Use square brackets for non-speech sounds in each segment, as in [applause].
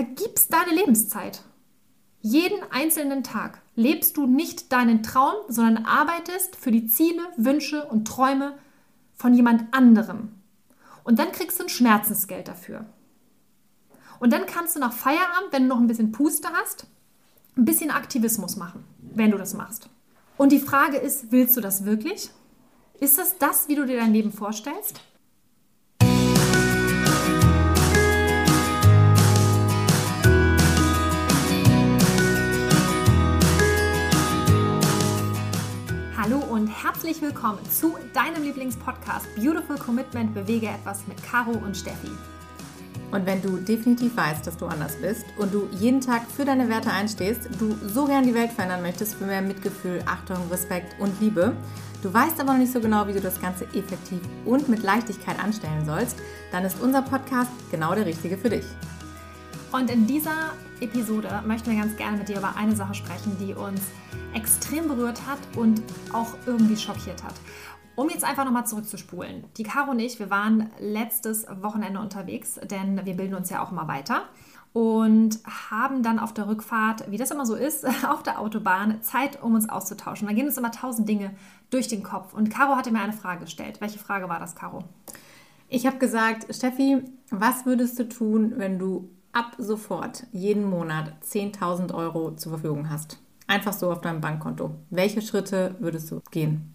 vergibst deine Lebenszeit. Jeden einzelnen Tag lebst du nicht deinen Traum, sondern arbeitest für die Ziele, Wünsche und Träume von jemand anderem. Und dann kriegst du ein Schmerzensgeld dafür. Und dann kannst du nach Feierabend, wenn du noch ein bisschen Puste hast, ein bisschen Aktivismus machen, wenn du das machst. Und die Frage ist, willst du das wirklich? Ist das das, wie du dir dein Leben vorstellst? Und herzlich willkommen zu deinem Lieblingspodcast Beautiful Commitment Bewege etwas mit Caro und Steffi. Und wenn du definitiv weißt, dass du anders bist und du jeden Tag für deine Werte einstehst, du so gern die Welt verändern möchtest für mehr Mitgefühl, Achtung, Respekt und Liebe, du weißt aber noch nicht so genau, wie du das Ganze effektiv und mit Leichtigkeit anstellen sollst, dann ist unser Podcast genau der richtige für dich. Und in dieser Episode möchten wir ganz gerne mit dir über eine Sache sprechen, die uns extrem berührt hat und auch irgendwie schockiert hat. Um jetzt einfach nochmal zurückzuspulen. Die Caro und ich, wir waren letztes Wochenende unterwegs, denn wir bilden uns ja auch immer weiter und haben dann auf der Rückfahrt, wie das immer so ist, [laughs] auf der Autobahn Zeit, um uns auszutauschen. Da gehen uns immer tausend Dinge durch den Kopf. Und Caro hatte mir eine Frage gestellt. Welche Frage war das, Caro? Ich habe gesagt, Steffi, was würdest du tun, wenn du ab sofort jeden Monat 10.000 Euro zur Verfügung hast? Einfach so auf deinem Bankkonto. Welche Schritte würdest du gehen?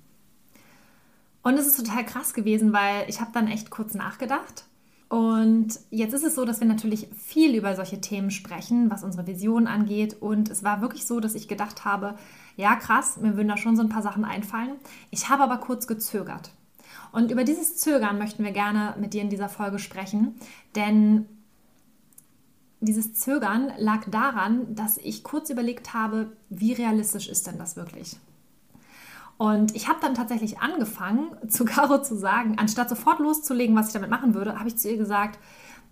Und es ist total krass gewesen, weil ich habe dann echt kurz nachgedacht. Und jetzt ist es so, dass wir natürlich viel über solche Themen sprechen, was unsere Vision angeht. Und es war wirklich so, dass ich gedacht habe, ja krass, mir würden da schon so ein paar Sachen einfallen. Ich habe aber kurz gezögert. Und über dieses Zögern möchten wir gerne mit dir in dieser Folge sprechen, denn dieses Zögern lag daran, dass ich kurz überlegt habe, wie realistisch ist denn das wirklich? Und ich habe dann tatsächlich angefangen, [laughs] zu Caro zu sagen, anstatt sofort loszulegen, was ich damit machen würde, habe ich zu ihr gesagt,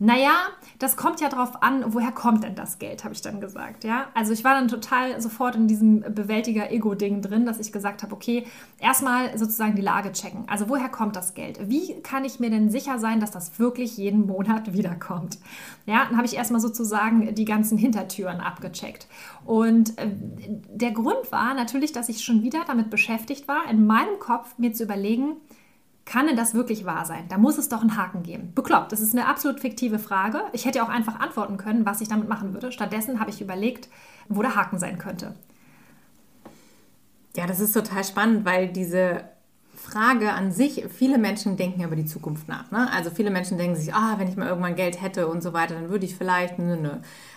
naja, das kommt ja darauf an, woher kommt denn das Geld, habe ich dann gesagt. Ja? Also ich war dann total sofort in diesem Bewältiger-Ego-Ding drin, dass ich gesagt habe, okay, erstmal sozusagen die Lage checken. Also woher kommt das Geld? Wie kann ich mir denn sicher sein, dass das wirklich jeden Monat wiederkommt? Ja, dann habe ich erstmal sozusagen die ganzen Hintertüren abgecheckt. Und äh, der Grund war natürlich, dass ich schon wieder damit beschäftigt war, in meinem Kopf mir zu überlegen, kann denn das wirklich wahr sein? Da muss es doch einen Haken geben. Bekloppt, das ist eine absolut fiktive Frage. Ich hätte auch einfach antworten können, was ich damit machen würde. Stattdessen habe ich überlegt, wo der Haken sein könnte. Ja, das ist total spannend, weil diese Frage an sich, viele Menschen denken über die Zukunft nach. Ne? Also viele Menschen denken sich, ah, wenn ich mal irgendwann Geld hätte und so weiter, dann würde ich vielleicht, nö, nö.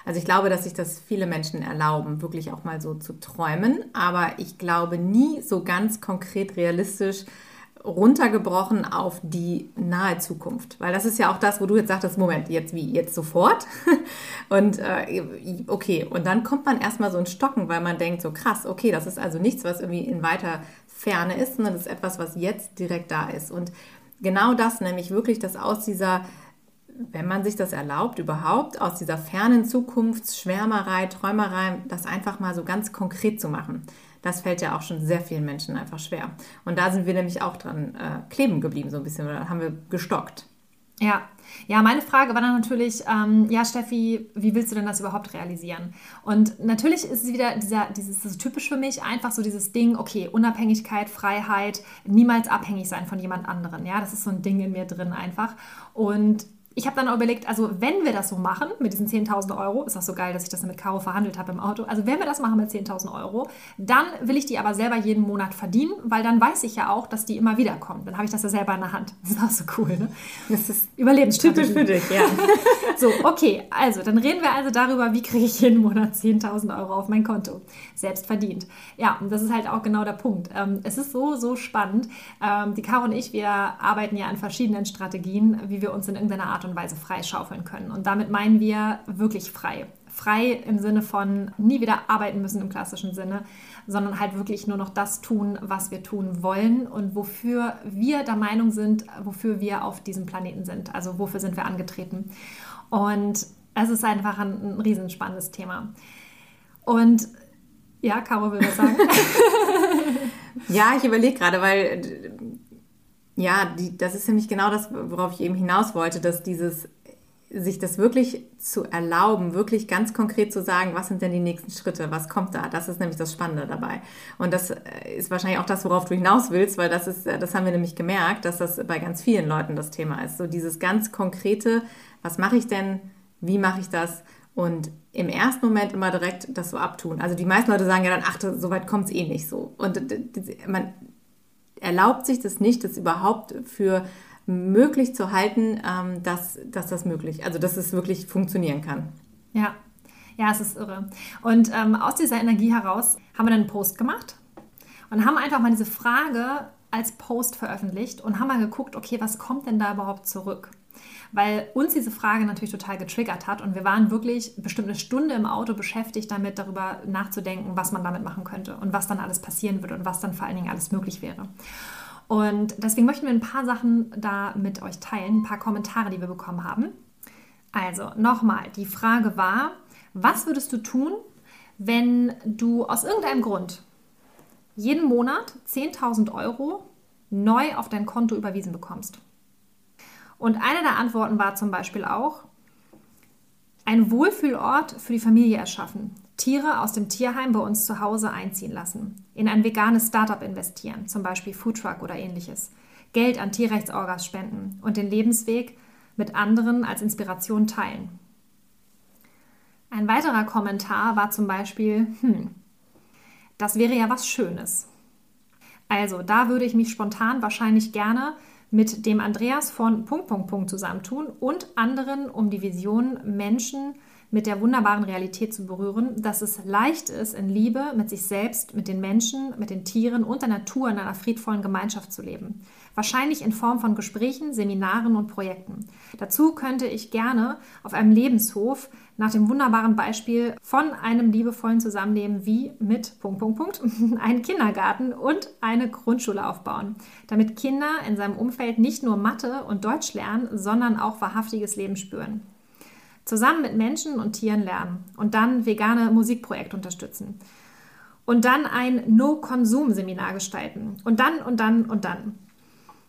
Also ich glaube, dass sich das viele Menschen erlauben, wirklich auch mal so zu träumen. Aber ich glaube nie so ganz konkret realistisch, runtergebrochen auf die nahe Zukunft. Weil das ist ja auch das, wo du jetzt sagtest, Moment, jetzt wie, jetzt sofort? [laughs] und äh, okay, und dann kommt man erstmal so ein Stocken, weil man denkt so, krass, okay, das ist also nichts, was irgendwie in weiter Ferne ist, sondern das ist etwas, was jetzt direkt da ist. Und genau das, nämlich wirklich, dass aus dieser wenn man sich das erlaubt, überhaupt aus dieser fernen Zukunftsschwärmerei, Träumerei, das einfach mal so ganz konkret zu machen. Das fällt ja auch schon sehr vielen Menschen einfach schwer. Und da sind wir nämlich auch dran äh, kleben geblieben, so ein bisschen, oder haben wir gestockt. Ja, ja, meine Frage war dann natürlich, ähm, ja, Steffi, wie willst du denn das überhaupt realisieren? Und natürlich ist es wieder dieser, dieses ist typisch für mich, einfach so dieses Ding, okay, Unabhängigkeit, Freiheit, niemals abhängig sein von jemand anderen. Ja, das ist so ein Ding in mir drin einfach. Und ich habe dann auch überlegt, also wenn wir das so machen mit diesen 10.000 Euro, ist auch so geil, dass ich das mit Caro verhandelt habe im Auto, also wenn wir das machen mit 10.000 Euro, dann will ich die aber selber jeden Monat verdienen, weil dann weiß ich ja auch, dass die immer wieder kommen. Dann habe ich das ja selber in der Hand. [laughs] Das ist auch so cool, ne? Das ist Überlebenstypisch für dich, ja. [laughs] so, okay, also dann reden wir also darüber, wie kriege ich jeden Monat 10.000 Euro auf mein Konto. Selbst verdient. Ja, und das ist halt auch genau der Punkt. Ähm, es ist so, so spannend. Ähm, die Caro und ich, wir arbeiten ja an verschiedenen Strategien, wie wir uns in irgendeiner Art und Weise freischaufeln können. Und damit meinen wir wirklich frei. Frei im Sinne von nie wieder arbeiten müssen im klassischen Sinne, sondern halt wirklich nur noch das tun, was wir tun wollen und wofür wir der Meinung sind, wofür wir auf diesem Planeten sind. Also wofür sind wir angetreten. Und es ist einfach ein, ein riesenspannendes Thema. Und ja, Caro will was sagen. [laughs] ja, ich überlege gerade, weil ja, die, das ist nämlich genau das, worauf ich eben hinaus wollte, dass dieses sich das wirklich zu erlauben, wirklich ganz konkret zu sagen, was sind denn die nächsten Schritte, was kommt da, das ist nämlich das Spannende dabei. Und das äh, ist wahrscheinlich auch das, worauf du hinaus willst, weil das ist, äh, das haben wir nämlich gemerkt, dass das bei ganz vielen Leuten das Thema ist. So dieses ganz konkrete, was mache ich denn, wie mache ich das? Und im ersten Moment immer direkt das so abtun. Also die meisten Leute sagen ja dann, ach, so weit kommt es eh nicht so. Und man erlaubt sich das nicht, das überhaupt für möglich zu halten, ähm, dass, dass das möglich, also dass es wirklich funktionieren kann. Ja, ja, es ist irre. Und ähm, aus dieser Energie heraus haben wir dann einen Post gemacht und haben einfach mal diese Frage als Post veröffentlicht und haben mal geguckt, okay, was kommt denn da überhaupt zurück? Weil uns diese Frage natürlich total getriggert hat und wir waren wirklich bestimmt eine Stunde im Auto beschäftigt damit, darüber nachzudenken, was man damit machen könnte und was dann alles passieren würde und was dann vor allen Dingen alles möglich wäre. Und deswegen möchten wir ein paar Sachen da mit euch teilen, ein paar Kommentare, die wir bekommen haben. Also nochmal, die Frage war, was würdest du tun, wenn du aus irgendeinem Grund jeden Monat 10.000 Euro neu auf dein Konto überwiesen bekommst? Und eine der Antworten war zum Beispiel auch, ein Wohlfühlort für die Familie erschaffen. Tiere aus dem Tierheim bei uns zu Hause einziehen lassen. In ein veganes Startup investieren, zum Beispiel Foodtruck oder ähnliches. Geld an Tierrechtsorgas spenden und den Lebensweg mit anderen als Inspiration teilen. Ein weiterer Kommentar war zum Beispiel, hm, das wäre ja was Schönes. Also, da würde ich mich spontan wahrscheinlich gerne mit dem Andreas von Punkt, Punkt, Punkt zusammentun und anderen, um die Vision Menschen mit der wunderbaren Realität zu berühren, dass es leicht ist, in Liebe mit sich selbst, mit den Menschen, mit den Tieren und der Natur in einer friedvollen Gemeinschaft zu leben. Wahrscheinlich in Form von Gesprächen, Seminaren und Projekten. Dazu könnte ich gerne auf einem Lebenshof nach dem wunderbaren Beispiel von einem liebevollen Zusammenleben wie mit Punkt, Punkt, Punkt, [laughs] einen Kindergarten und eine Grundschule aufbauen, damit Kinder in seinem Umfeld nicht nur Mathe und Deutsch lernen, sondern auch wahrhaftiges Leben spüren. Zusammen mit Menschen und Tieren lernen und dann vegane Musikprojekte unterstützen. Und dann ein No-Konsum-Seminar gestalten. Und dann und dann und dann.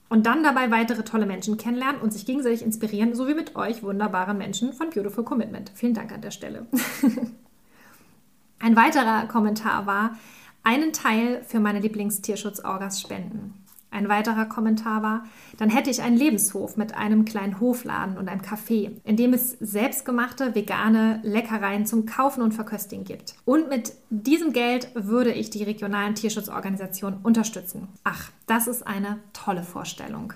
Und dann dabei weitere tolle Menschen kennenlernen und sich gegenseitig inspirieren, so wie mit euch wunderbaren Menschen von Beautiful Commitment. Vielen Dank an der Stelle. [laughs] Ein weiterer Kommentar war, einen Teil für meine Lieblingstierschutzorgas spenden. Ein weiterer Kommentar war, dann hätte ich einen Lebenshof mit einem kleinen Hofladen und einem Café, in dem es selbstgemachte vegane Leckereien zum Kaufen und Verköstigen gibt. Und mit diesem Geld würde ich die regionalen Tierschutzorganisationen unterstützen. Ach, das ist eine tolle Vorstellung.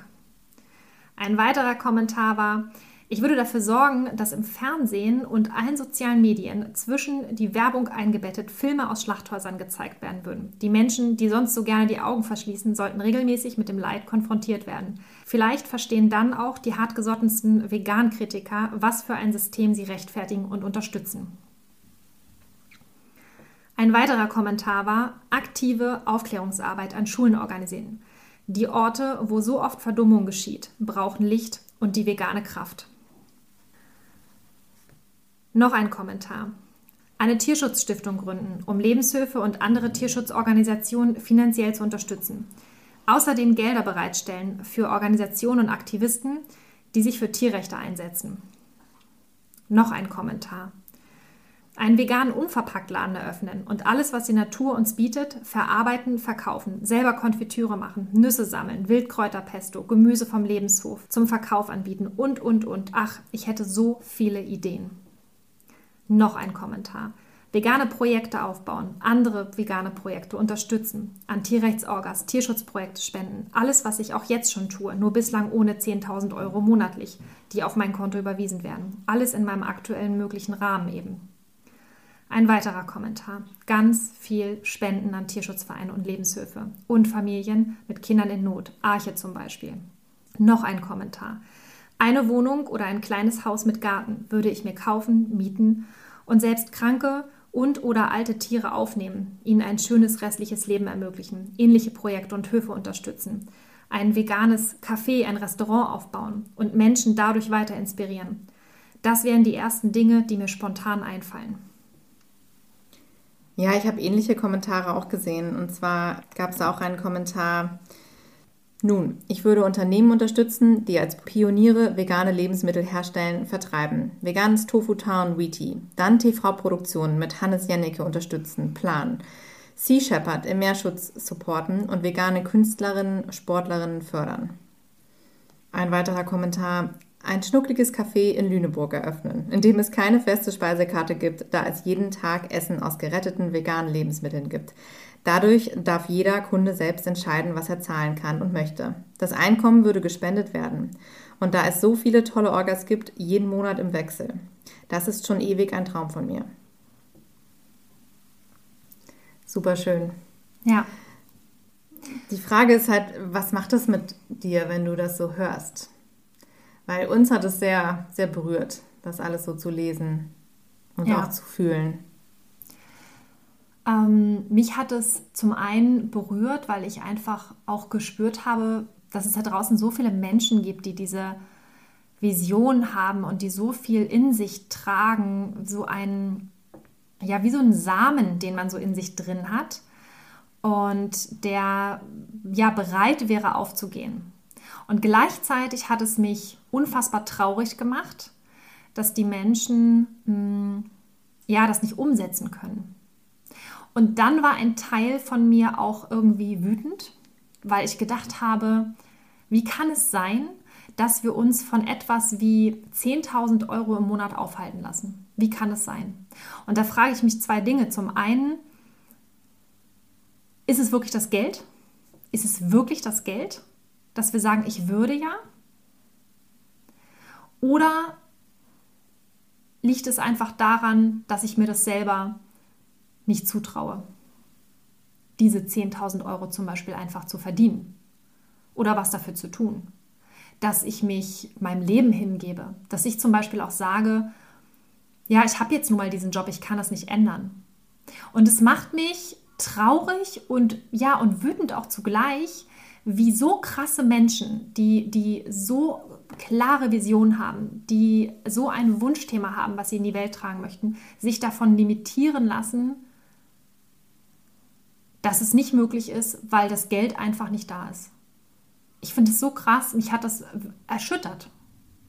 Ein weiterer Kommentar war, ich würde dafür sorgen, dass im Fernsehen und allen sozialen Medien zwischen die Werbung eingebettet Filme aus Schlachthäusern gezeigt werden würden. Die Menschen, die sonst so gerne die Augen verschließen, sollten regelmäßig mit dem Leid konfrontiert werden. Vielleicht verstehen dann auch die hartgesottensten Vegan-Kritiker, was für ein System sie rechtfertigen und unterstützen. Ein weiterer Kommentar war, aktive Aufklärungsarbeit an Schulen organisieren. Die Orte, wo so oft Verdummung geschieht, brauchen Licht und die vegane Kraft. Noch ein Kommentar. Eine Tierschutzstiftung gründen, um Lebenshöfe und andere Tierschutzorganisationen finanziell zu unterstützen. Außerdem Gelder bereitstellen für Organisationen und Aktivisten, die sich für Tierrechte einsetzen. Noch ein Kommentar. Einen veganen Unverpacktladen eröffnen und alles, was die Natur uns bietet, verarbeiten, verkaufen, selber Konfitüre machen, Nüsse sammeln, Wildkräuterpesto, Gemüse vom Lebenshof zum Verkauf anbieten und, und, und. Ach, ich hätte so viele Ideen. Noch ein Kommentar. Vegane Projekte aufbauen, andere vegane Projekte unterstützen, an Tierrechtsorgas, Tierschutzprojekte spenden, alles, was ich auch jetzt schon tue, nur bislang ohne 10.000 Euro monatlich, die auf mein Konto überwiesen werden. Alles in meinem aktuellen möglichen Rahmen eben. Ein weiterer Kommentar. Ganz viel Spenden an Tierschutzvereine und Lebenshöfe und Familien mit Kindern in Not, Arche zum Beispiel. Noch ein Kommentar. Eine Wohnung oder ein kleines Haus mit Garten würde ich mir kaufen, mieten und selbst kranke und oder alte Tiere aufnehmen, ihnen ein schönes restliches Leben ermöglichen, ähnliche Projekte und Höfe unterstützen, ein veganes Café, ein Restaurant aufbauen und Menschen dadurch weiter inspirieren. Das wären die ersten Dinge, die mir spontan einfallen. Ja, ich habe ähnliche Kommentare auch gesehen. Und zwar gab es auch einen Kommentar, Nun, ich würde Unternehmen unterstützen, die als Pioniere vegane Lebensmittel herstellen, vertreiben. Veganes Tofu Town Wheaty. Dann TV-Produktionen mit Hannes Jennecke unterstützen, planen. Sea Shepherd im Meerschutz supporten und vegane Künstlerinnen, Sportlerinnen fördern. Ein weiterer Kommentar. Ein schnuckliges Café in Lüneburg eröffnen, in dem es keine feste Speisekarte gibt, da es jeden Tag Essen aus geretteten veganen Lebensmitteln gibt. Dadurch darf jeder Kunde selbst entscheiden, was er zahlen kann und möchte. Das Einkommen würde gespendet werden. Und da es so viele tolle Orgas gibt, jeden Monat im Wechsel. Das ist schon ewig ein Traum von mir. Super schön. Ja. Die Frage ist halt, was macht das mit dir, wenn du das so hörst? Weil uns hat es sehr, sehr berührt, das alles so zu lesen und ja. auch zu fühlen. Ähm, mich hat es zum einen berührt, weil ich einfach auch gespürt habe, dass es da draußen so viele Menschen gibt, die diese Vision haben und die so viel in sich tragen, so ein, ja, wie so ein Samen, den man so in sich drin hat und der ja bereit wäre aufzugehen. Und gleichzeitig hat es mich unfassbar traurig gemacht, dass die Menschen mh, hm, ja das nicht umsetzen können. Und dann war ein Teil von mir auch irgendwie wütend, weil ich gedacht habe, wie kann es sein, dass wir uns von etwas wie 10.000 Euro im Monat aufhalten lassen? Wie kann es sein? Und da frage ich mich zwei Dinge. Zum einen, ist es wirklich das Geld? Ist es wirklich das Geld, dass wir sagen, ich würde ja? Oder liegt es einfach daran, dass ich mir das selber nicht zutraue, diese 10.000 Euro zum Beispiel einfach zu verdienen oder was dafür zu tun. Dass ich mich meinem Leben hingebe, dass ich zum Beispiel auch sage, ja, ich habe jetzt nun mal diesen Job, ich kann das nicht ändern. Und es macht mich traurig und ja und wütend auch zugleich, wie so krasse Menschen, die, die so klare Visionen haben, die so ein Wunschthema haben, was sie in die Welt tragen möchten, sich davon limitieren lassen, dass es nicht möglich ist, weil das Geld einfach nicht da ist. Ich finde es so krass, mich hat das erschüttert.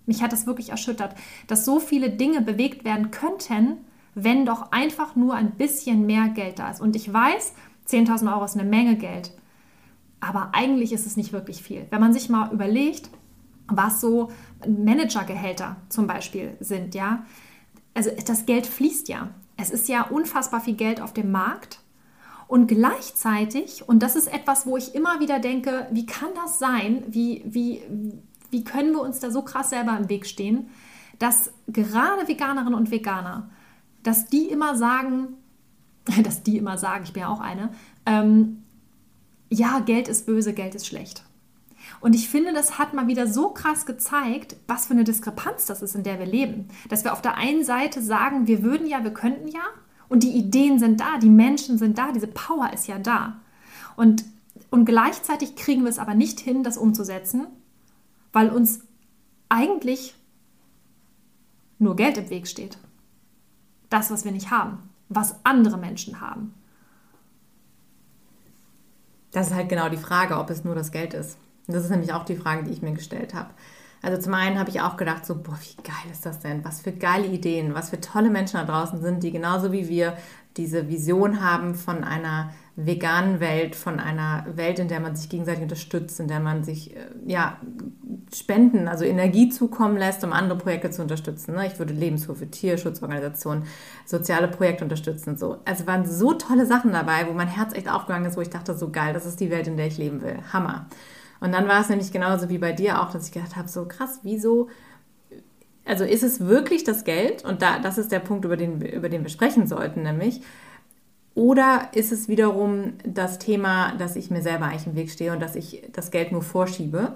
Mich hat das wirklich erschüttert, dass so viele Dinge bewegt werden könnten, wenn doch einfach nur ein bisschen mehr Geld da ist. Und ich weiß, 10.000 Euro ist eine Menge Geld, aber eigentlich ist es nicht wirklich viel. Wenn man sich mal überlegt, was so Managergehälter zum Beispiel sind, ja, also das Geld fließt ja. Es ist ja unfassbar viel Geld auf dem Markt und gleichzeitig, und das ist etwas, wo ich immer wieder denke, wie kann das sein? Wie, wie, wie können wir uns da so krass selber im Weg stehen, dass gerade Veganerinnen und Veganer, dass die immer sagen, [laughs] dass die immer sagen, ich bin ja auch eine, ähm, ja, Geld ist böse, Geld ist schlecht. Und ich finde, das hat mal wieder so krass gezeigt, was für eine Diskrepanz das ist, in der wir leben. Dass wir auf der einen Seite sagen, wir würden ja, wir könnten ja, und die Ideen sind da, die Menschen sind da, diese Power ist ja da. Und, und gleichzeitig kriegen wir es aber nicht hin, das umzusetzen, weil uns eigentlich nur Geld im Weg steht. Das, was wir nicht haben, was andere Menschen haben. Das ist halt genau die Frage, ob es nur das Geld ist. Das ist nämlich auch die Frage, die ich mir gestellt habe. Also zum einen habe ich auch gedacht, so, boah, wie geil ist das denn? Was für geile Ideen, was für tolle Menschen da draußen sind, die genauso wie wir diese Vision haben von einer veganen Welt, von einer Welt, in der man sich gegenseitig unterstützt, in der man sich äh, ja, Spenden, also Energie zukommen lässt, um andere Projekte zu unterstützen. Ne? Ich würde Lebenshilfe, Tierschutzorganisationen, soziale Projekte unterstützen. So. Also waren so tolle Sachen dabei, wo mein Herz echt aufgegangen ist, wo ich dachte, so geil, das ist die Welt, in der ich leben will. Hammer. Und dann war es nämlich genauso wie bei dir auch, dass ich gedacht habe, so krass, wieso also ist es wirklich das Geld? Und da, das ist der Punkt, über den, über den wir sprechen sollten, nämlich. Oder ist es wiederum das Thema, dass ich mir selber eigentlich im Weg stehe und dass ich das Geld nur vorschiebe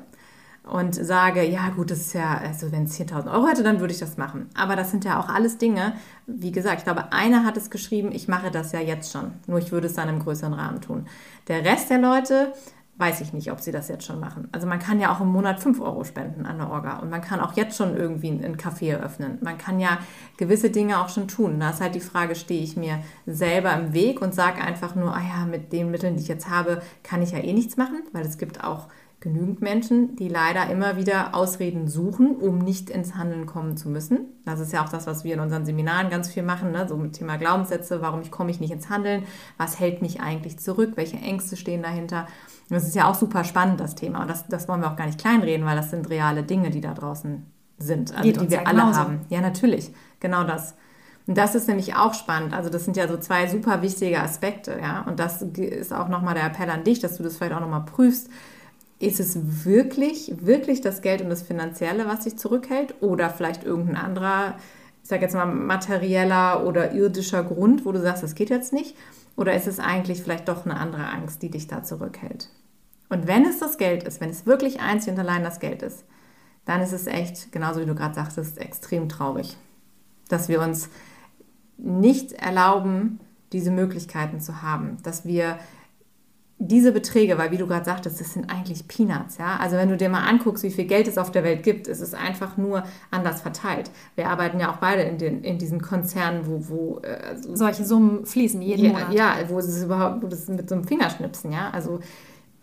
und sage, ja gut, das ist ja, also wenn es 10.000 Euro hätte, dann würde ich das machen. Aber das sind ja auch alles Dinge, wie gesagt, ich glaube, einer hat es geschrieben, ich mache das ja jetzt schon, nur ich würde es dann im größeren Rahmen tun. Der Rest der Leute weiß ich nicht, ob sie das jetzt schon machen. Also man kann ja auch im Monat 5 Euro spenden an der Orga und man kann auch jetzt schon irgendwie einen Café eröffnen. Man kann ja gewisse Dinge auch schon tun. Da ist halt die Frage, stehe ich mir selber im Weg und sage einfach nur, ah ja, mit den Mitteln, die ich jetzt habe, kann ich ja eh nichts machen, weil es gibt auch genügend Menschen, die leider immer wieder Ausreden suchen, um nicht ins Handeln kommen zu müssen. Das ist ja auch das, was wir in unseren Seminaren ganz viel machen, ne? so mit Thema Glaubenssätze, warum ich komme ich nicht ins Handeln, was hält mich eigentlich zurück, welche Ängste stehen dahinter. Das ist ja auch super spannend, das Thema. Und das, das wollen wir auch gar nicht kleinreden, weil das sind reale Dinge, die da draußen sind, also die wir alle genauso. haben. Ja, natürlich, genau das. Und das ist nämlich auch spannend. Also das sind ja so zwei super wichtige Aspekte, ja. Und das ist auch nochmal der Appell an dich, dass du das vielleicht auch nochmal prüfst. Ist es wirklich, wirklich das Geld und das Finanzielle, was dich zurückhält? Oder vielleicht irgendein anderer, ich sage jetzt mal, materieller oder irdischer Grund, wo du sagst, das geht jetzt nicht? Oder ist es eigentlich vielleicht doch eine andere Angst, die dich da zurückhält? Und wenn es das Geld ist, wenn es wirklich einzig und allein das Geld ist, dann ist es echt, genauso wie du gerade sagtest, extrem traurig, dass wir uns nicht erlauben, diese Möglichkeiten zu haben, dass wir diese Beträge, weil wie du gerade sagtest, das sind eigentlich Peanuts, ja. Also wenn du dir mal anguckst, wie viel Geld es auf der Welt gibt, ist es einfach nur anders verteilt. Wir arbeiten ja auch beide in, den, in diesen Konzernen, wo, wo äh, solche Summen fließen jeden ja, Monat. Ja, wo es überhaupt, wo das mit so einem Fingerschnipsen, ja. Also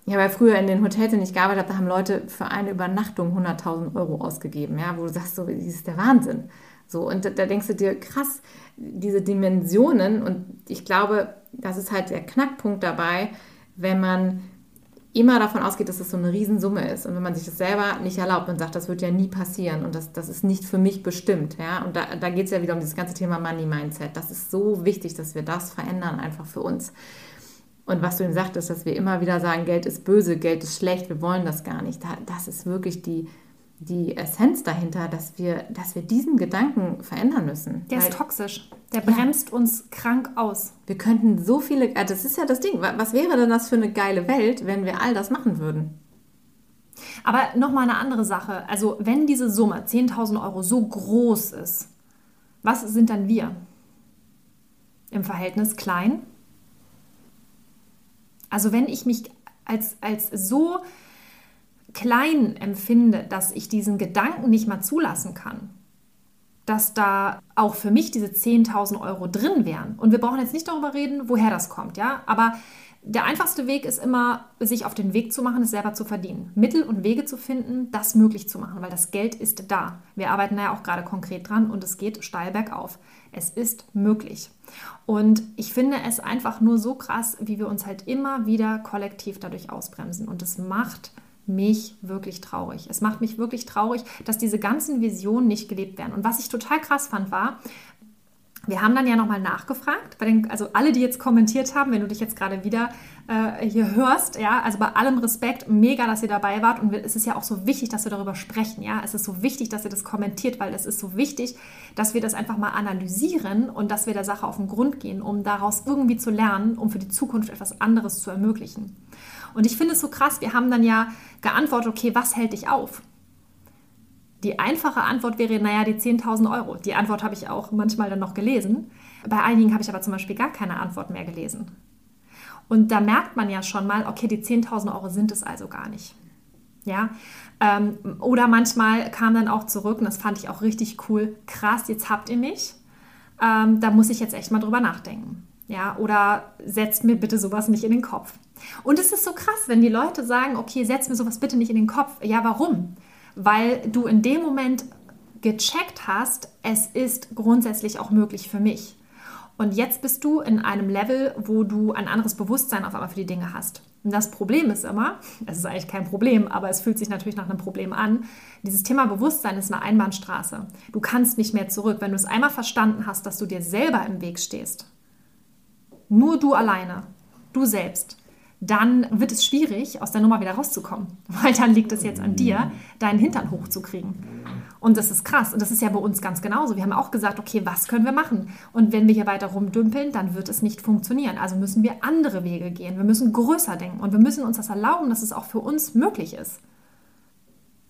ja, weil früher in den Hotels, in denen ich gearbeitet habe, da haben Leute für eine Übernachtung 100.000 Euro ausgegeben, ja, wo du sagst, so, das ist der Wahnsinn. So, und da, da denkst du dir, krass, diese Dimensionen und ich glaube, das ist halt der Knackpunkt dabei, wenn man immer davon ausgeht, dass das so eine Riesensumme ist und wenn man sich das selber nicht erlaubt und sagt, das wird ja nie passieren und das, das ist nicht für mich bestimmt, ja, und da, da geht es ja wieder um dieses ganze Thema Money Mindset. Das ist so wichtig, dass wir das verändern einfach für uns. Und was du eben sagtest, dass wir immer wieder sagen, Geld ist böse, Geld ist schlecht, wir wollen das gar nicht. Das ist wirklich die, die Essenz dahinter, dass wir, dass wir diesen Gedanken verändern müssen. Der Weil, ist toxisch. Der bremst ja. uns krank aus. Wir könnten so viele, äh, das ist ja das Ding. Was wäre denn das für eine geile Welt, wenn wir all das machen würden? Aber nochmal eine andere Sache. Also, wenn diese Summe 10.000 Euro so groß ist, was sind dann wir? Im Verhältnis klein? Also, wenn ich mich als, als so klein empfinde, dass ich diesen Gedanken nicht mal zulassen kann, dass da auch für mich diese 10.000 Euro drin wären. Und wir brauchen jetzt nicht darüber reden, woher das kommt, ja. Aber der einfachste Weg ist immer, sich auf den Weg zu machen, es selber zu verdienen. Mittel und Wege zu finden, das möglich zu machen, weil das Geld ist da. Wir arbeiten ja auch gerade konkret dran und es geht steil bergauf. Es ist möglich. Und ich finde es einfach nur so krass, wie wir uns halt immer wieder kollektiv dadurch ausbremsen. Und es macht mich wirklich traurig. Es macht mich wirklich traurig, dass diese ganzen Visionen nicht gelebt werden. Und was ich total krass fand, war, wir haben dann ja nochmal nachgefragt, den, also alle, die jetzt kommentiert haben, wenn du dich jetzt gerade wieder äh, hier hörst, ja, also bei allem Respekt, mega, dass ihr dabei wart und es ist ja auch so wichtig, dass wir darüber sprechen, ja, es ist so wichtig, dass ihr das kommentiert, weil es ist so wichtig, dass wir das einfach mal analysieren und dass wir der Sache auf den Grund gehen, um daraus irgendwie zu lernen, um für die Zukunft etwas anderes zu ermöglichen. Und ich finde es so krass, wir haben dann ja geantwortet, okay, was hält dich auf? Die einfache Antwort wäre, naja, die 10.000 Euro. Die Antwort habe ich auch manchmal dann noch gelesen. Bei einigen habe ich aber zum Beispiel gar keine Antwort mehr gelesen. Und da merkt man ja schon mal, okay, die 10.000 Euro sind es also gar nicht. Ja, ähm, oder manchmal kam dann auch zurück, und das fand ich auch richtig cool, krass, jetzt habt ihr mich. Ähm, da muss ich jetzt echt mal drüber nachdenken. Ja, oder setzt mir bitte sowas nicht in den Kopf. Und es ist so krass, wenn die Leute sagen, okay, setz mir sowas bitte nicht in den Kopf. Ja, warum? Weil du in dem Moment gecheckt hast, es ist grundsätzlich auch möglich für mich. Und jetzt bist du in einem Level, wo du ein anderes Bewusstsein auf einmal für die Dinge hast. Und das Problem ist immer, [laughs] es ist eigentlich kein Problem, aber es fühlt sich natürlich nach einem Problem an, dieses Thema Bewusstsein ist eine Einbahnstraße. Du kannst nicht mehr zurück. Wenn du es einmal verstanden hast, dass du dir selber im Weg stehst, nur du alleine, du selbst, dann wird es schwierig, aus der Nummer wieder rauszukommen. [laughs] Weil dann liegt es jetzt an dir, deinen Hintern hochzukriegen. Und das ist krass. Und das ist ja bei uns ganz genauso. Wir haben auch gesagt, okay, was können wir machen? Und wenn wir hier weiter rumdümpeln, dann wird es nicht funktionieren. Also müssen wir andere Wege gehen. Wir müssen größer denken. Und wir müssen uns das erlauben, dass es auch für uns möglich ist.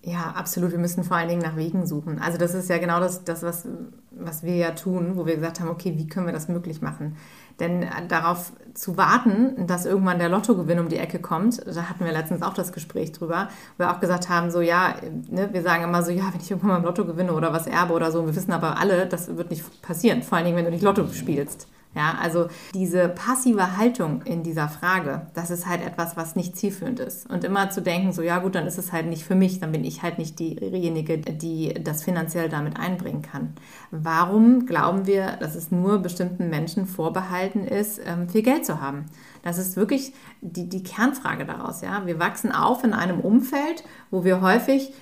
Ja, absolut. Wir müssen vor allen Dingen nach Wegen suchen. Also das ist ja genau das, das was, was wir ja tun, wo wir gesagt haben, okay, wie können wir das möglich machen? Denn darauf zu warten, dass irgendwann der Lottogewinn um die Ecke kommt, da hatten wir letztens auch das Gespräch drüber, wo wir auch gesagt haben, so ja, ne, wir sagen immer so, ja, wenn ich irgendwann mal im Lotto gewinne oder was erbe oder so, wir wissen aber alle, das wird nicht passieren, vor allen Dingen, wenn du nicht Lotto spielst. Ja, also diese passive Haltung in dieser Frage, das ist halt etwas, was nicht zielführend ist. Und immer zu denken, so ja gut, dann ist es halt nicht für mich, dann bin ich halt nicht diejenige, die das finanziell damit einbringen kann. Warum glauben wir, dass es nur bestimmten Menschen vorbehalten ist, ähm, viel Geld zu haben? Das ist wirklich die, die Kernfrage daraus. Ja? Wir wachsen auf in einem Umfeld, wo wir häufig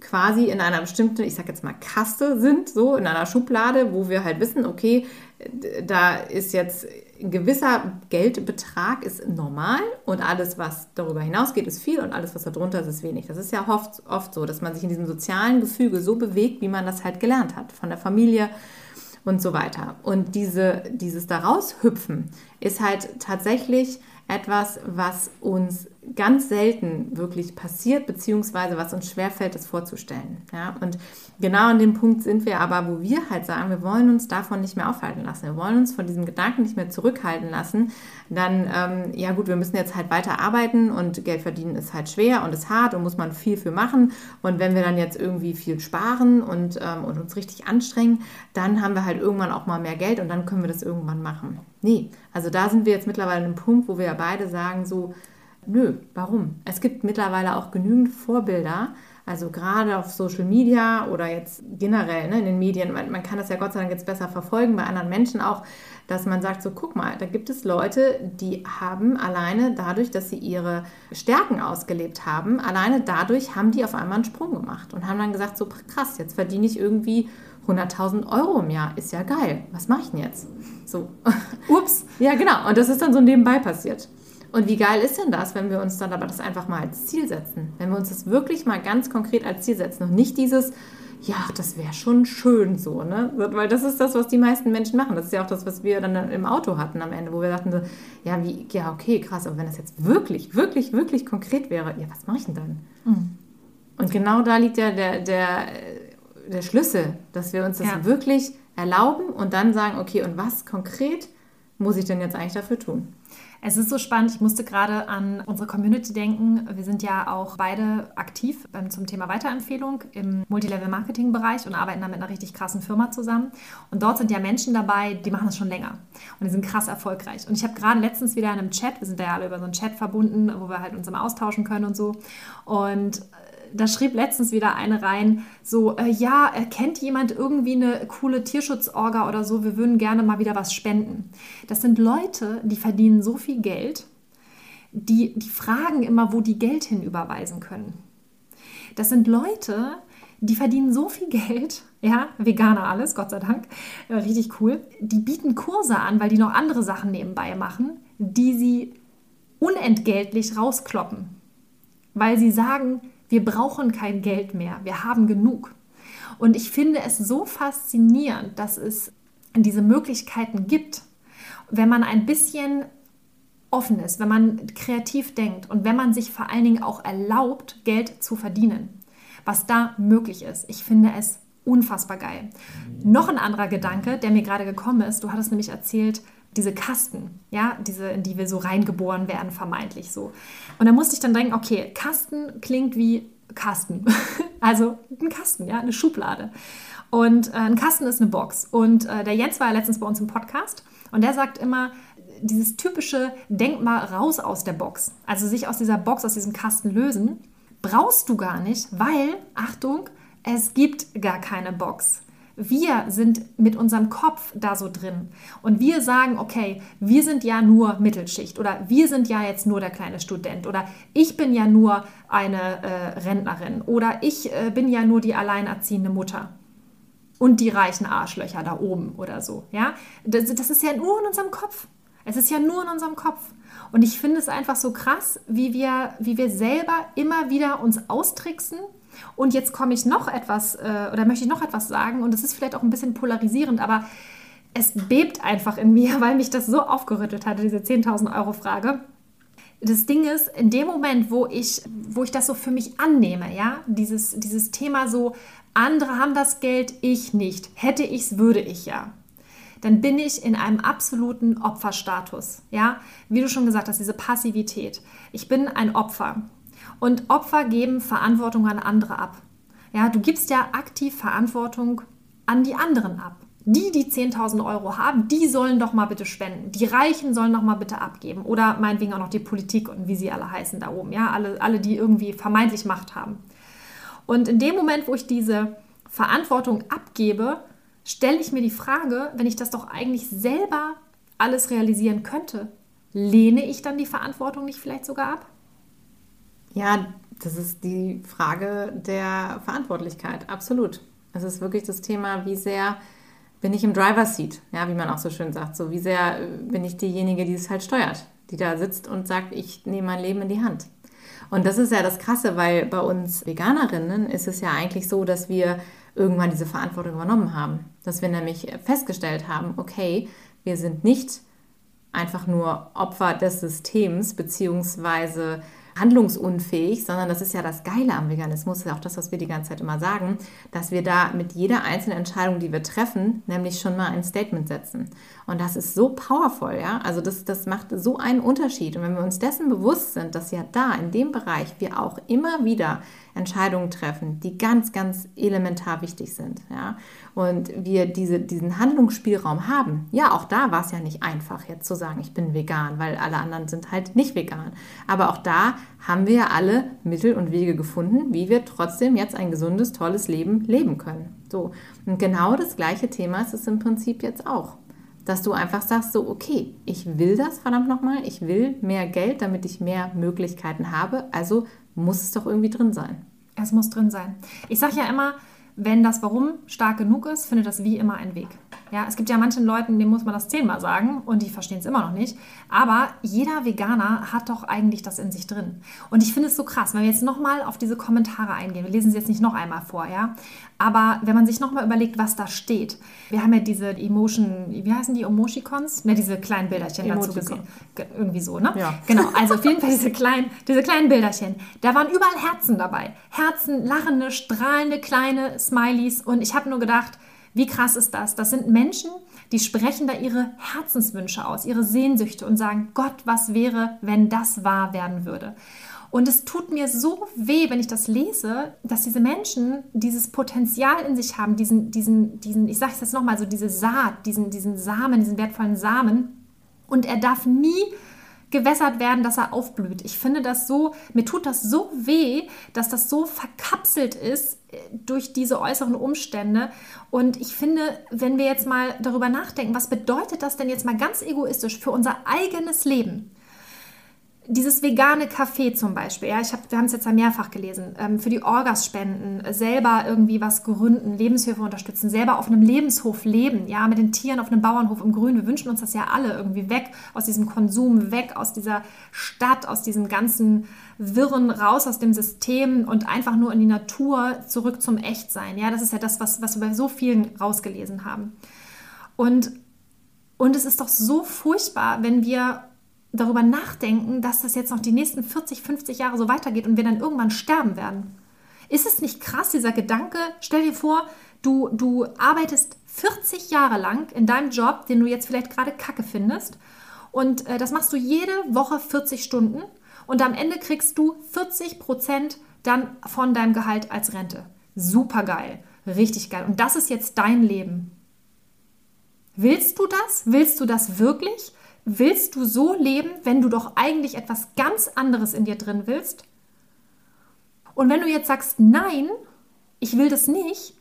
quasi in einer bestimmten, ich sag jetzt mal Kaste sind, so in einer Schublade, wo wir halt wissen, okay, da ist jetzt ein gewisser Geldbetrag ist normal und alles, was darüber hinausgeht, ist viel und alles, was darunter ist, ist wenig. Das ist ja oft, oft so, dass man sich in diesem sozialen Gefüge so bewegt, wie man das halt gelernt hat, von der Familie und so weiter. Und diese, dieses daraus hüpfen ist halt tatsächlich etwas, was uns ganz selten wirklich passiert, beziehungsweise was uns schwerfällt, das vorzustellen. Ja? Und genau an dem Punkt sind wir aber, wo wir halt sagen, wir wollen uns davon nicht mehr aufhalten lassen. Wir wollen uns von diesem Gedanken nicht mehr zurückhalten lassen. Dann, ähm, ja gut, wir müssen jetzt halt weiter arbeiten und Geld verdienen ist halt schwer und ist hart und muss man viel für machen. Und wenn wir dann jetzt irgendwie viel sparen und, ähm, und uns richtig anstrengen, dann haben wir halt irgendwann auch mal mehr Geld und dann können wir das irgendwann machen. Nee, also da sind wir jetzt mittlerweile an einem Punkt, wo wir ja beide sagen, so, nö, warum? Es gibt mittlerweile auch genügend Vorbilder, also gerade auf Social Media oder jetzt generell ne, in den Medien, man, man, kann das ja Gott sei Dank jetzt besser verfolgen, bei anderen Menschen auch, dass man sagt, so guck mal, da gibt es Leute, die haben alleine dadurch, dass sie ihre Stärken ausgelebt haben, alleine dadurch haben die auf einmal einen Sprung gemacht und haben dann gesagt, so krass, jetzt verdiene ich irgendwie 100.000 Euro im Jahr, ist ja geil, was mache ich denn jetzt? So, [laughs] ups, ja genau, und das ist dann so nebenbei passiert. Und wie geil ist denn das, wenn wir uns dann aber das einfach mal als Ziel setzen? Wenn wir uns das wirklich mal ganz konkret als Ziel setzen und nicht dieses, ja, das wäre schon schön so, ne? Weil das ist das, was die meisten Menschen machen. Das ist ja auch das, was wir dann im Auto hatten am Ende, wo wir dachten so, ja, wie, ja, okay, krass, aber wenn das jetzt wirklich, wirklich, wirklich konkret wäre, ja, was mache ich denn dann? Mhm. Und genau da liegt ja der, der, der Schlüssel, dass wir uns das ja. wirklich erlauben und dann sagen, okay, und was konkret muss ich denn jetzt eigentlich dafür tun? Es ist so spannend. Ich musste gerade an unsere Community denken. Wir sind ja auch beide aktiv zum Thema Weiterempfehlung im Multilevel-Marketing-Bereich und arbeiten da mit einer richtig krassen Firma zusammen. Und dort sind ja Menschen dabei, die machen das schon länger und die sind krass erfolgreich. Und ich habe gerade letztens wieder in einem Chat, wir sind ja alle über so einen Chat verbunden, wo wir halt uns immer austauschen können und so. Und da schrieb letztens wieder eine rein, so, äh, ja, kennt jemand irgendwie eine coole Tierschutzorga oder so, wir würden gerne mal wieder was spenden. Das sind Leute, die verdienen so viel Geld, die, die fragen immer, wo die Geld hinüberweisen können. Das sind Leute, die verdienen so viel Geld, [laughs] ja, Veganer alles, Gott sei Dank, äh, richtig cool. Die bieten Kurse an, weil die noch andere Sachen nebenbei machen, die sie unentgeltlich rauskloppen. Weil sie sagen, wir brauchen kein Geld mehr, wir haben genug. Und ich finde es so faszinierend, dass es diese Möglichkeiten gibt, wenn man ein bisschen offen ist, wenn man kreativ denkt und wenn man sich vor allen Dingen auch erlaubt, Geld zu verdienen, was da möglich ist. Ich finde es unfassbar geil. Noch ein anderer Gedanke, der mir gerade gekommen ist, du hattest nämlich erzählt, diese Kasten, ja, diese, in die wir so reingeboren werden, vermeintlich so. Und da musste ich dann denken, okay, Kasten klingt wie Kasten. [laughs] also ein Kasten, ja, eine Schublade. Und äh, ein Kasten ist eine Box. Und äh, der Jens war ja letztens bei uns im Podcast und der sagt immer, dieses typische Denk mal raus aus der Box. Also sich aus dieser Box, aus diesem Kasten lösen, brauchst du gar nicht, weil, Achtung, es gibt gar keine Box. Wir sind mit unserem Kopf da so drin und wir sagen, okay, wir sind ja nur Mittelschicht oder wir sind ja jetzt nur der kleine Student oder ich bin ja nur eine äh, Rentnerin oder ich äh, bin ja nur die alleinerziehende Mutter und die reichen Arschlöcher da oben oder so. Ja, das, das ist ja nur in unserem Kopf. Es ist ja nur in unserem Kopf. Und ich finde es einfach so krass, wie wir, wie wir selber immer wieder uns austricksen und jetzt komme ich noch etwas, äh, oder möchte ich noch etwas sagen, und es ist vielleicht auch ein bisschen polarisierend, aber es bebt einfach in mir, [laughs] weil mich das so aufgerüttelt hatte, diese 10.000 Euro Frage. Das Ding ist, in dem Moment, wo ich, wo ich das so für mich annehme, ja, dieses, dieses Thema so, andere haben das Geld, ich nicht. Hätte ich es, würde ich ja. Dann bin ich in einem absoluten Opferstatus. Ja, wie du schon gesagt hast, diese Passivität. Ich bin ein Opfer. Und Opfer geben Verantwortung an andere ab. Ja, du gibst ja aktiv Verantwortung an die anderen ab. Die, die 10.000 Euro haben, die sollen doch mal bitte spenden. Die Reichen sollen doch mal bitte abgeben. Oder meinetwegen auch noch die Politik und wie sie alle heißen da oben. Ja, alle, alle die irgendwie vermeintlich Macht haben. Und in dem Moment, wo ich diese Verantwortung abgebe, stelle ich mir die Frage, wenn ich das doch eigentlich selber alles realisieren könnte, lehne ich dann die Verantwortung nicht vielleicht sogar ab? Ja, das ist die Frage der Verantwortlichkeit, absolut. Es ist wirklich das Thema, wie sehr bin ich im Driver Seat, ja, wie man auch so schön sagt. So, wie sehr äh, bin ich diejenige, die es halt steuert, die da sitzt und sagt, ich nehme mein Leben in die Hand. Und das ist ja das Krasse, weil bei uns Veganerinnen ist es ja eigentlich so, dass wir irgendwann diese Verantwortung übernommen haben. Dass wir nämlich festgestellt haben, okay, wir sind nicht einfach nur Opfer des Systems, beziehungsweise handlungsunfähig, sondern das ist ja das Geile am Veganismus, ist auch das, was wir die ganze Zeit immer sagen, dass wir da mit jeder einzelnen Entscheidung, die wir treffen, nämlich schon mal ein Statement setzen. Und das ist so powerful, ja. Also das, das macht so einen Unterschied. Und wenn wir uns dessen bewusst sind, dass ja da in dem Bereich wir auch immer wieder Entscheidungen treffen, die ganz, ganz elementar wichtig sind. Ja? Und wir diese, diesen Handlungsspielraum haben. Ja, auch da war es ja nicht einfach, jetzt zu sagen, ich bin vegan, weil alle anderen sind halt nicht vegan. Aber auch da haben wir ja alle Mittel und Wege gefunden, wie wir trotzdem jetzt ein gesundes, tolles Leben leben können. So. Und genau das gleiche Thema ist es im Prinzip jetzt auch dass du einfach sagst, so, okay, ich will das verdammt nochmal, ich will mehr Geld, damit ich mehr Möglichkeiten habe, also muss es doch irgendwie drin sein. Es muss drin sein. Ich sage ja immer, wenn das Warum stark genug ist, findet das Wie immer einen Weg. Ja, es gibt ja manchen Leuten, denen muss man das zehnmal sagen und die verstehen es immer noch nicht. Aber jeder Veganer hat doch eigentlich das in sich drin. Und ich finde es so krass, wenn wir jetzt nochmal auf diese Kommentare eingehen. Wir lesen sie jetzt nicht noch einmal vor, ja. Aber wenn man sich nochmal überlegt, was da steht. Wir haben ja diese Emotion, wie heißen die Emoticons? Ne, diese kleinen Bilderchen dazu gesehen. Irgendwie so, ne? Ja. Genau, also auf jeden Fall diese kleinen, diese kleinen Bilderchen. Da waren überall Herzen dabei. Herzen, lachende, strahlende, kleine Smileys. Und ich habe nur gedacht, wie krass ist das? Das sind Menschen, die sprechen da ihre Herzenswünsche aus, ihre Sehnsüchte und sagen, Gott, was wäre, wenn das wahr werden würde? Und es tut mir so weh, wenn ich das lese, dass diese Menschen dieses Potenzial in sich haben, diesen, diesen, diesen ich sage es jetzt nochmal, so diese Saat, diesen, diesen Samen, diesen wertvollen Samen. Und er darf nie gewässert werden, dass er aufblüht. Ich finde das so, mir tut das so weh, dass das so verkapselt ist äh, durch diese äußeren Umstände. Und ich finde, wenn wir jetzt mal darüber nachdenken, was bedeutet das denn jetzt mal ganz egoistisch für unser eigenes Leben? Dieses vegane Café zum Beispiel, ja, ich hab, wir haben es jetzt ja mehrfach gelesen, ähm, für die Orgas spenden, selber irgendwie was gründen, Lebenshilfe unterstützen, selber auf einem Lebenshof leben, ja, mit den Tieren auf einem Bauernhof im Grün. Wir wünschen uns das ja alle irgendwie weg aus diesem Konsum, weg aus dieser Stadt, aus diesem ganzen Wirren, raus aus dem System und einfach nur in die Natur, zurück zum Echtsein. Ja, das ist ja das, was, was wir bei so vielen rausgelesen haben. Und, und es ist doch so furchtbar, wenn wir darüber nachdenken, dass das jetzt noch die nächsten 40, 50 Jahre so weitergeht und wir dann irgendwann sterben werden. Ist es nicht krass, dieser Gedanke? Stell dir vor, du, du arbeitest 40 Jahre lang in deinem Job, den du jetzt vielleicht gerade kacke findest. Und äh, das machst du jede Woche 40 Stunden. Und am Ende kriegst du 40 Prozent dann von deinem Gehalt als Rente. Super geil. Richtig geil. Und das ist jetzt dein Leben. Willst du das? Willst du das wirklich? Willst du so leben, wenn du doch eigentlich etwas ganz anderes in dir drin willst? Und wenn du jetzt sagst, nein, ich will das nicht,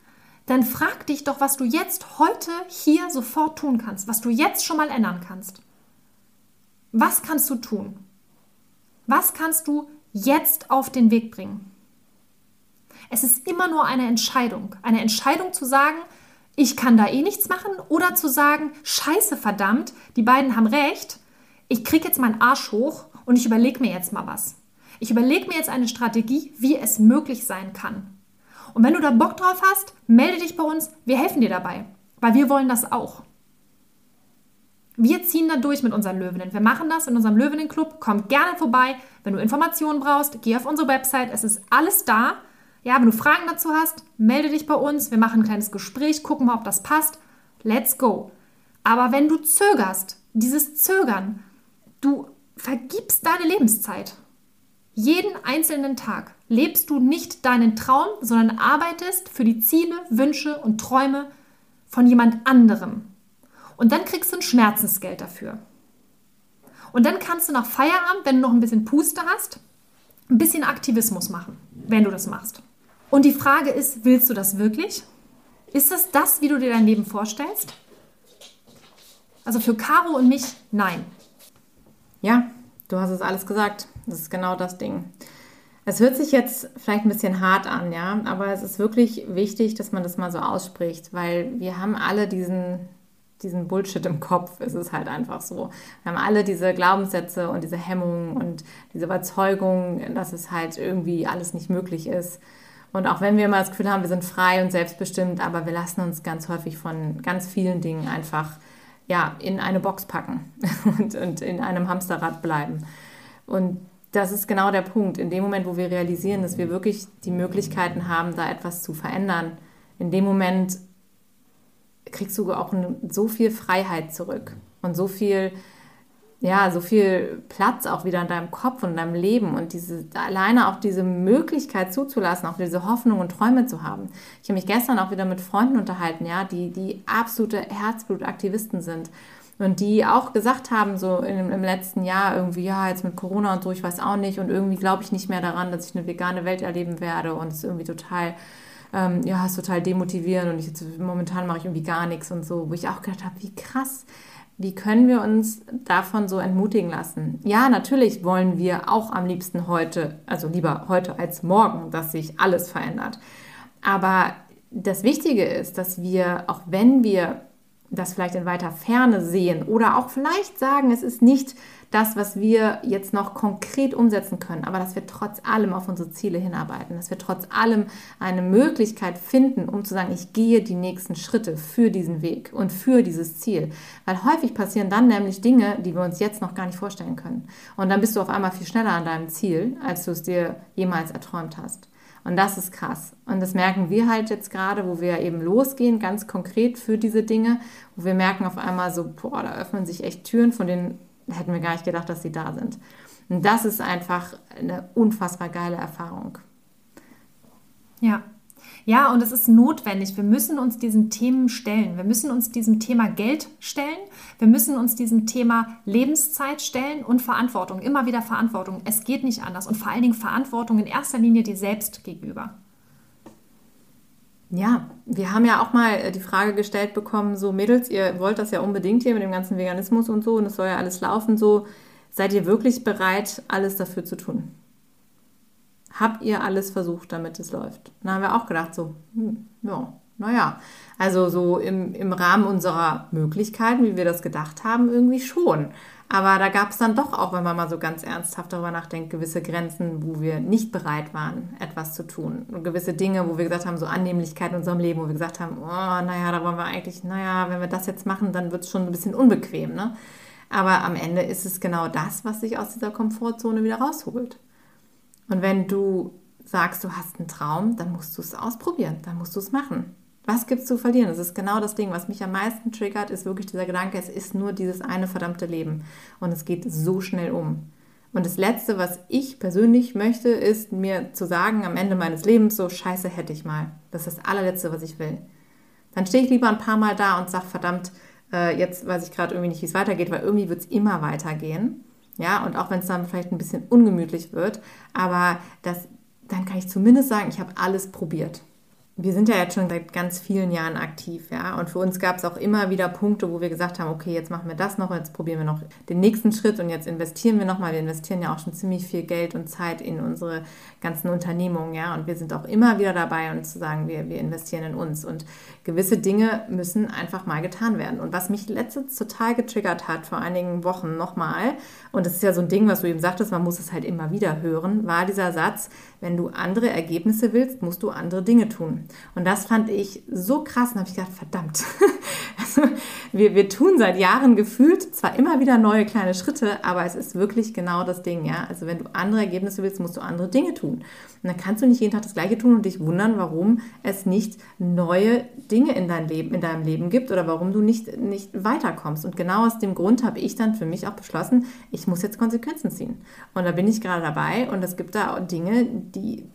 dann frag dich doch, was du jetzt heute hier sofort tun kannst, was du jetzt schon mal ändern kannst. Was kannst du tun? Was kannst du jetzt auf den Weg bringen? Es ist immer nur eine Entscheidung. Eine Entscheidung zu sagen, ich kann da eh nichts machen oder zu sagen, scheiße verdammt, die beiden haben recht, ich kriege jetzt meinen Arsch hoch und ich überlege mir jetzt mal was. Ich überlege mir jetzt eine Strategie, wie es möglich sein kann. Und wenn du da Bock drauf hast, melde dich bei uns, wir helfen dir dabei, weil wir wollen das auch. Wir ziehen da durch mit unseren Löwinnen. Wir machen das in unserem Löwinnen-Club. Komm gerne vorbei. Wenn du Informationen brauchst, geh auf unsere Website. Es ist alles da. Ja, wenn du Fragen dazu hast, melde dich bei uns. Wir machen ein kleines Gespräch, gucken mal, ob das passt. Let's go. Aber wenn du zögerst, dieses Zögern, du vergibst deine Lebenszeit. Jeden einzelnen Tag lebst du nicht deinen Traum, sondern arbeitest für die Ziele, Wünsche und Träume von jemand anderem. Und dann kriegst du ein Schmerzensgeld dafür. Und dann kannst du nach Feierabend, wenn du noch ein bisschen Puste hast, ein bisschen Aktivismus machen, wenn du das machst. Und die Frage ist, willst du das wirklich? Ist das das, wie du dir dein Leben vorstellst? Also für Caro und mich, nein. Ja, du hast es alles gesagt. Das ist genau das Ding. Es hört sich jetzt vielleicht ein bisschen hart an, ja, aber es ist wirklich wichtig, dass man das mal so ausspricht, weil wir haben alle diesen, diesen Bullshit im Kopf. Es ist halt einfach so. Wir haben alle diese Glaubenssätze und diese Hemmungen und diese Überzeugung, dass es halt irgendwie alles nicht möglich ist. Und auch wenn wir immer das Gefühl haben, wir sind frei und selbstbestimmt, aber wir lassen uns ganz häufig von ganz vielen Dingen einfach ja, in eine Box packen [laughs] und, und in einem Hamsterrad bleiben. Und das ist genau der Punkt. In dem Moment, wo wir realisieren, dass wir wirklich die Möglichkeiten haben, da etwas zu verändern, in dem Moment kriegst du auch so viel Freiheit zurück und so viel, ja, so viel Platz auch wieder in deinem Kopf und in deinem Leben und diese, alleine auch diese Möglichkeit zuzulassen, auch diese Hoffnung und Träume zu haben. Ich habe mich gestern auch wieder mit Freunden unterhalten, ja, die, die absolute Herzblutaktivisten sind und die auch gesagt haben, so im, im letzten Jahr irgendwie, ja, jetzt mit Corona und so, ich weiß auch nicht und irgendwie glaube ich nicht mehr daran, dass ich eine vegane Welt erleben werde und es ist irgendwie total, ähm, ja, ist total demotivierend und ich jetzt, momentan mache ich irgendwie gar nichts und so, wo ich auch gedacht habe, wie krass, wie können wir uns davon so entmutigen lassen? Ja, natürlich wollen wir auch am liebsten heute, also lieber heute als morgen, dass sich alles verändert. Aber das Wichtige ist, dass wir, auch wenn wir das vielleicht in weiter Ferne sehen oder auch vielleicht sagen, es ist nicht das, was wir jetzt noch konkret umsetzen können, aber dass wir trotz allem auf unsere Ziele hinarbeiten, dass wir trotz allem eine Möglichkeit finden, um zu sagen, ich gehe die nächsten Schritte für diesen Weg und für dieses Ziel. Weil häufig passieren dann nämlich Dinge, die wir uns jetzt noch gar nicht vorstellen können. Und dann bist du auf einmal viel schneller an deinem Ziel, als du es dir jemals erträumt hast. Und das ist krass. Und das merken wir halt jetzt gerade, wo wir eben losgehen, ganz konkret für diese Dinge, wo wir merken auf einmal so, boah, da öffnen sich echt Türen, von denen hätten wir gar nicht gedacht, dass sie da sind. Und das ist einfach eine unfassbar geile Erfahrung. Ja, ja, und es ist notwendig. Wir müssen uns diesen Themen stellen. Wir müssen uns diesem Thema Geld stellen. Wir müssen uns diesem Thema Lebenszeit stellen und Verantwortung. Immer wieder Verantwortung. Es geht nicht anders. Und vor allen Dingen Verantwortung in erster Linie dir selbst gegenüber. Ja, wir haben ja auch mal äh, die Frage gestellt bekommen, so Mädels, ihr wollt das ja unbedingt hier mit dem ganzen Veganismus und so und es soll ja alles laufen, so seid ihr wirklich bereit, alles dafür zu tun? habt ihr alles versucht, damit es läuft? Dann haben wir auch gedacht, so, hm, ja, naja, also so im, im Rahmen unserer Möglichkeiten, wie wir das gedacht haben, irgendwie schon. Aber da gab es dann doch auch, wenn man mal so ganz ernsthaft darüber nachdenkt, gewisse Grenzen, wo wir nicht bereit waren, etwas zu tun. Und gewisse Dinge, wo wir gesagt haben, so Annehmlichkeit in unserem Leben, wo wir gesagt haben, oh, naja, da wollen wir eigentlich, naja, wenn wir das jetzt machen, dann wird es schon ein bisschen unbequem. Ne? Aber am Ende ist es genau das, was sich aus dieser Komfortzone wieder rausholt. Und wenn du sagst, du hast einen Traum, dann musst du es ausprobieren, dann musst du es machen. Was gibt es zu verlieren? Das ist genau das Ding, was mich am meisten triggert, ist wirklich dieser Gedanke, es ist nur dieses eine verdammte Leben und es geht so schnell um. Und das Letzte, was ich persönlich möchte, ist mir zu sagen am Ende meines Lebens, so scheiße hätte ich mal. Das ist das allerletzte, was ich will. Dann stehe ich lieber ein paar Mal da und sage, verdammt, äh, jetzt weiß ich gerade irgendwie nicht, wie es weitergeht, weil irgendwie wird es immer weitergehen. Ja, und auch wenn es dann vielleicht ein bisschen ungemütlich wird, aber das, dann kann ich zumindest sagen, ich habe alles probiert wir sind ja jetzt schon seit ganz vielen Jahren aktiv, ja. Und für uns gab es auch immer wieder Punkte, wo wir gesagt haben, okay, jetzt machen wir das noch, jetzt probieren wir noch den nächsten Schritt und jetzt investieren wir nochmal. Wir investieren ja auch schon ziemlich viel Geld und Zeit in unsere ganzen Unternehmungen, ja. Und wir sind auch immer wieder dabei, uns zu sagen, wir, wir investieren in uns. Und gewisse Dinge müssen einfach mal getan werden. Und was mich letztens total getriggert hat, vor einigen Wochen nochmal, und das ist ja so ein Ding, was du eben sagtest, man muss es halt immer wieder hören, war dieser Satz, wenn du andere Ergebnisse willst, musst du andere Dinge tun. Und das fand ich so krass und habe ich gedacht, verdammt. [laughs] Also wir, wir tun seit Jahren gefühlt zwar immer wieder neue kleine Schritte, aber es ist wirklich genau das Ding, ja. Also wenn du andere Ergebnisse willst, musst du andere Dinge tun. Und dann kannst du nicht jeden Tag das Gleiche tun und dich wundern, warum es nicht neue Dinge in, dein Leben, in deinem Leben gibt oder warum du nicht, nicht weiterkommst. Und genau aus dem Grund habe ich dann für mich auch beschlossen, ich muss jetzt Konsequenzen ziehen. Und da bin ich gerade dabei und es gibt da Dinge, die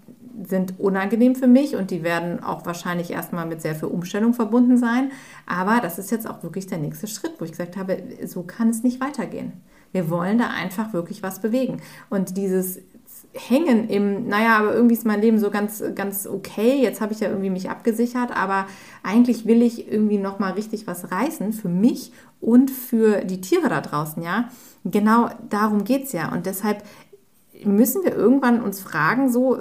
sind unangenehm für mich und die werden auch wahrscheinlich erstmal mit sehr viel Umstellung verbunden sein. Aber das ist jetzt auch wirklich der nächste Schritt, wo ich gesagt habe, so kann es nicht weitergehen. Wir wollen da einfach wirklich was bewegen. Und dieses hängen im, naja, aber irgendwie ist mein Leben so ganz, ganz okay. Jetzt habe ich ja irgendwie mich abgesichert, aber eigentlich will ich irgendwie nochmal richtig was reißen für mich und für die Tiere da draußen, ja. Genau darum geht es ja. Und deshalb müssen wir irgendwann uns fragen, so,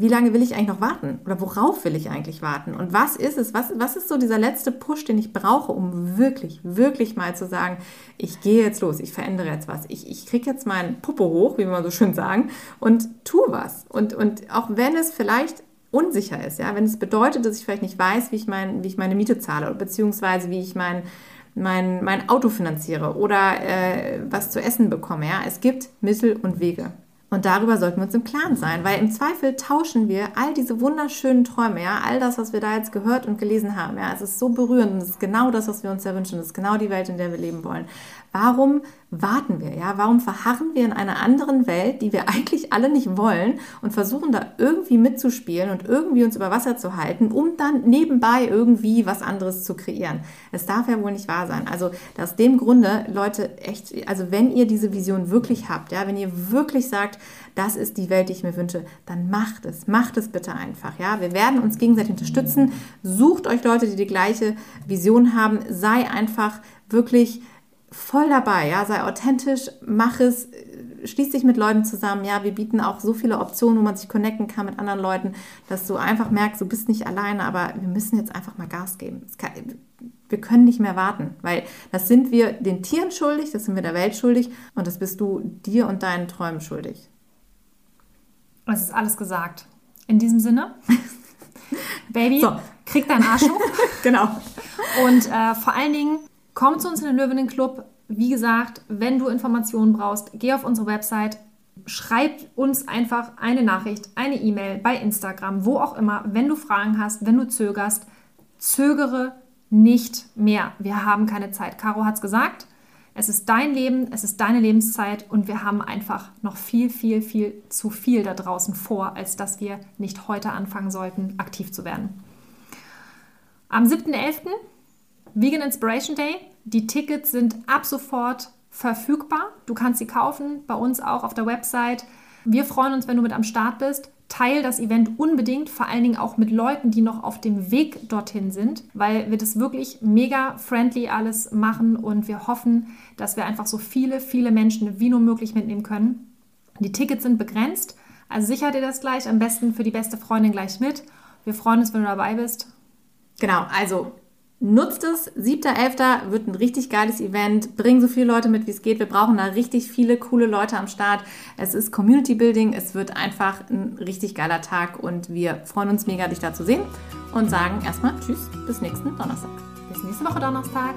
wie lange will ich eigentlich noch warten? Oder worauf will ich eigentlich warten? Und was ist es? Was, was ist so dieser letzte Push, den ich brauche, um wirklich, wirklich mal zu sagen, ich gehe jetzt los, ich verändere jetzt was. Ich, ich kriege jetzt meinen Puppe hoch, wie wir so schön sagen, und tue was. Und, und auch wenn es vielleicht unsicher ist, ja, wenn es bedeutet, dass ich vielleicht nicht weiß, wie ich, mein, wie ich meine Miete zahle, beziehungsweise wie ich mein, mein, mein Auto finanziere oder äh, was zu essen bekomme. Ja? Es gibt Mittel und Wege. Und darüber sollten wir uns im Klaren sein, weil im Zweifel tauschen wir all diese wunderschönen Träume, ja, all das, was wir da jetzt gehört und gelesen haben, ja, es ist so berührend und es ist genau das, was wir uns ja wünschen, es ist genau die Welt, in der wir leben wollen. Warum warten wir, ja? Warum verharren wir in einer anderen Welt, die wir [laughs] eigentlich alle nicht wollen und versuchen da irgendwie mitzuspielen und irgendwie uns über Wasser zu halten, um dann nebenbei irgendwie was anderes zu kreieren? Es darf ja wohl nicht wahr sein. Also aus dem Grunde, Leute, echt, also wenn ihr diese Vision wirklich habt, ja, wenn ihr wirklich sagt, das ist die Welt, die ich mir wünsche, dann macht es, macht es bitte einfach, ja. Wir werden uns gegenseitig unterstützen. Sucht euch Leute, die die gleiche Vision haben. Sei einfach wirklich voll dabei, ja, sei authentisch, mach es, schließ dich mit Leuten zusammen, ja, wir bieten auch so viele Optionen, wo man sich connecten kann mit anderen Leuten, dass du einfach merkst, du bist nicht alleine, aber wir müssen jetzt einfach mal Gas geben. Kann, wir können nicht mehr warten, weil das sind wir den Tieren schuldig, das sind wir der Welt schuldig und das bist du dir und deinen Träumen schuldig. Es ist alles gesagt. In diesem Sinne, [laughs] Baby, so. krieg deinen Arsch hoch. [laughs] genau. Und äh, vor allen Dingen, Komm zu uns in den Löwinnen Club. Wie gesagt, wenn du Informationen brauchst, geh auf unsere Website, schreib uns einfach eine Nachricht, eine E-Mail bei Instagram, wo auch immer, wenn du Fragen hast, wenn du zögerst, zögere nicht mehr. Wir haben keine Zeit. Caro hat es gesagt. Es ist dein Leben, es ist deine Lebenszeit und wir haben einfach noch viel, viel, viel zu viel da draußen vor, als dass wir nicht heute anfangen sollten, aktiv zu werden. Am 7.11. Vegan Inspiration Day. Die Tickets sind ab sofort verfügbar. Du kannst sie kaufen, bei uns auch auf der Website. Wir freuen uns, wenn du mit am Start bist. Teil das Event unbedingt, vor allen Dingen auch mit Leuten, die noch auf dem Weg dorthin sind, weil wir das wirklich mega friendly alles machen und wir hoffen, dass wir einfach so viele, viele Menschen wie nur möglich mitnehmen können. Die Tickets sind begrenzt, also sicher dir das gleich, am besten für die beste Freundin gleich mit. Wir freuen uns, wenn du dabei bist. Genau, also Nutzt es. 7.11. wird ein richtig geiles Event. Bring so viele Leute mit, wie es geht. Wir brauchen da richtig viele coole Leute am Start. Es ist Community Building. Es wird einfach ein richtig geiler Tag und wir freuen uns mega, dich da zu sehen und sagen erstmal Tschüss, bis nächsten Donnerstag. Bis nächste Woche Donnerstag.